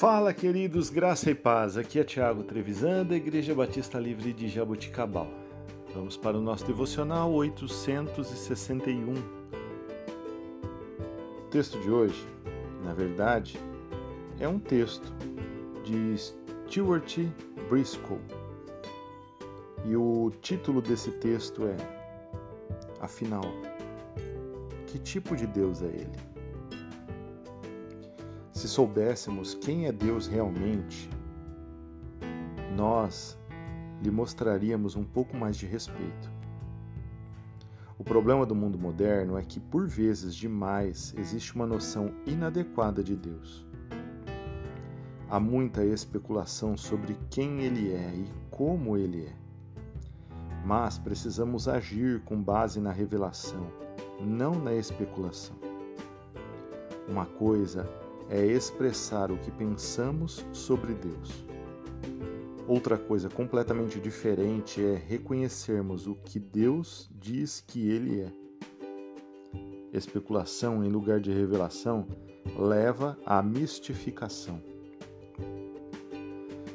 Fala, queridos, graça e paz. Aqui é Tiago Trevisan, da Igreja Batista Livre de Jaboticabal. Vamos para o nosso devocional 861. O texto de hoje, na verdade, é um texto de Stuart Briscoe. E o título desse texto é Afinal, que tipo de Deus é ele? Se soubéssemos quem é Deus realmente, nós lhe mostraríamos um pouco mais de respeito. O problema do mundo moderno é que, por vezes demais, existe uma noção inadequada de Deus. Há muita especulação sobre quem Ele é e como Ele é. Mas precisamos agir com base na revelação, não na especulação. Uma coisa é expressar o que pensamos sobre Deus. Outra coisa completamente diferente é reconhecermos o que Deus diz que Ele é. Especulação em lugar de revelação leva à mistificação.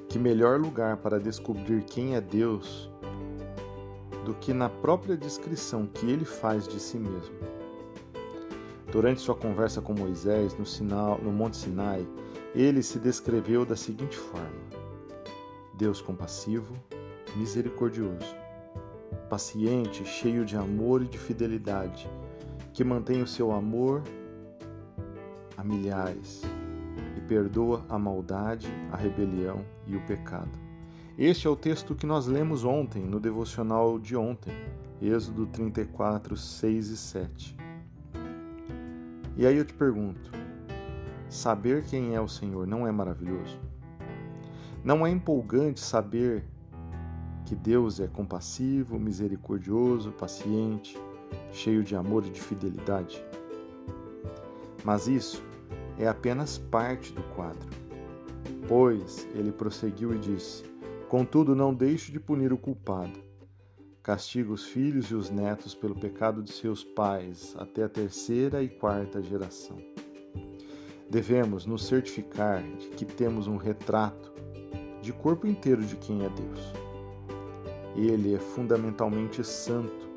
Que melhor lugar para descobrir quem é Deus do que na própria descrição que ele faz de si mesmo? Durante sua conversa com Moisés no, Sinal, no Monte Sinai, ele se descreveu da seguinte forma: Deus compassivo, misericordioso, paciente, cheio de amor e de fidelidade, que mantém o seu amor a milhares e perdoa a maldade, a rebelião e o pecado. Este é o texto que nós lemos ontem no devocional de ontem, Êxodo 34, 6 e 7. E aí eu te pergunto: saber quem é o Senhor não é maravilhoso? Não é empolgante saber que Deus é compassivo, misericordioso, paciente, cheio de amor e de fidelidade? Mas isso é apenas parte do quadro. Pois ele prosseguiu e disse: Contudo, não deixe de punir o culpado castiga os filhos e os netos pelo pecado de seus pais até a terceira e quarta geração. Devemos nos certificar de que temos um retrato de corpo inteiro de quem é Deus. Ele é fundamentalmente santo,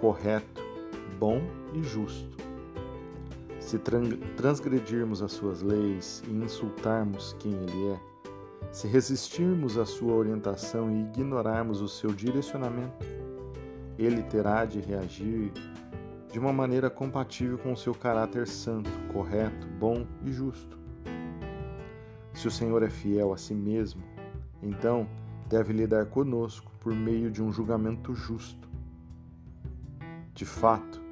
correto, bom e justo. Se transgredirmos as suas leis e insultarmos quem ele é, se resistirmos à sua orientação e ignorarmos o seu direcionamento, ele terá de reagir de uma maneira compatível com o seu caráter santo, correto, bom e justo. Se o Senhor é fiel a si mesmo, então deve lidar conosco por meio de um julgamento justo. De fato,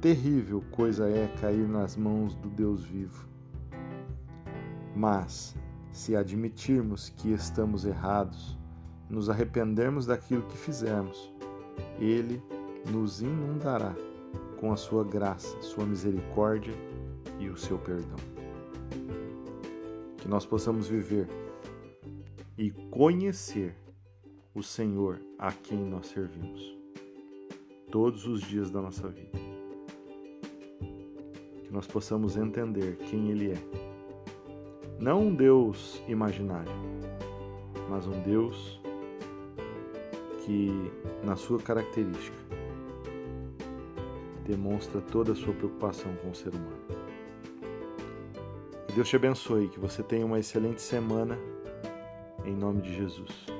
terrível coisa é cair nas mãos do Deus vivo. Mas, se admitirmos que estamos errados, nos arrependermos daquilo que fizermos, ele nos inundará com a sua graça, sua misericórdia e o seu perdão. Que nós possamos viver e conhecer o Senhor a quem nós servimos todos os dias da nossa vida. Que nós possamos entender quem Ele é. Não um Deus imaginário, mas um Deus que, na sua característica, demonstra toda a sua preocupação com o ser humano. Que Deus te abençoe, que você tenha uma excelente semana, em nome de Jesus.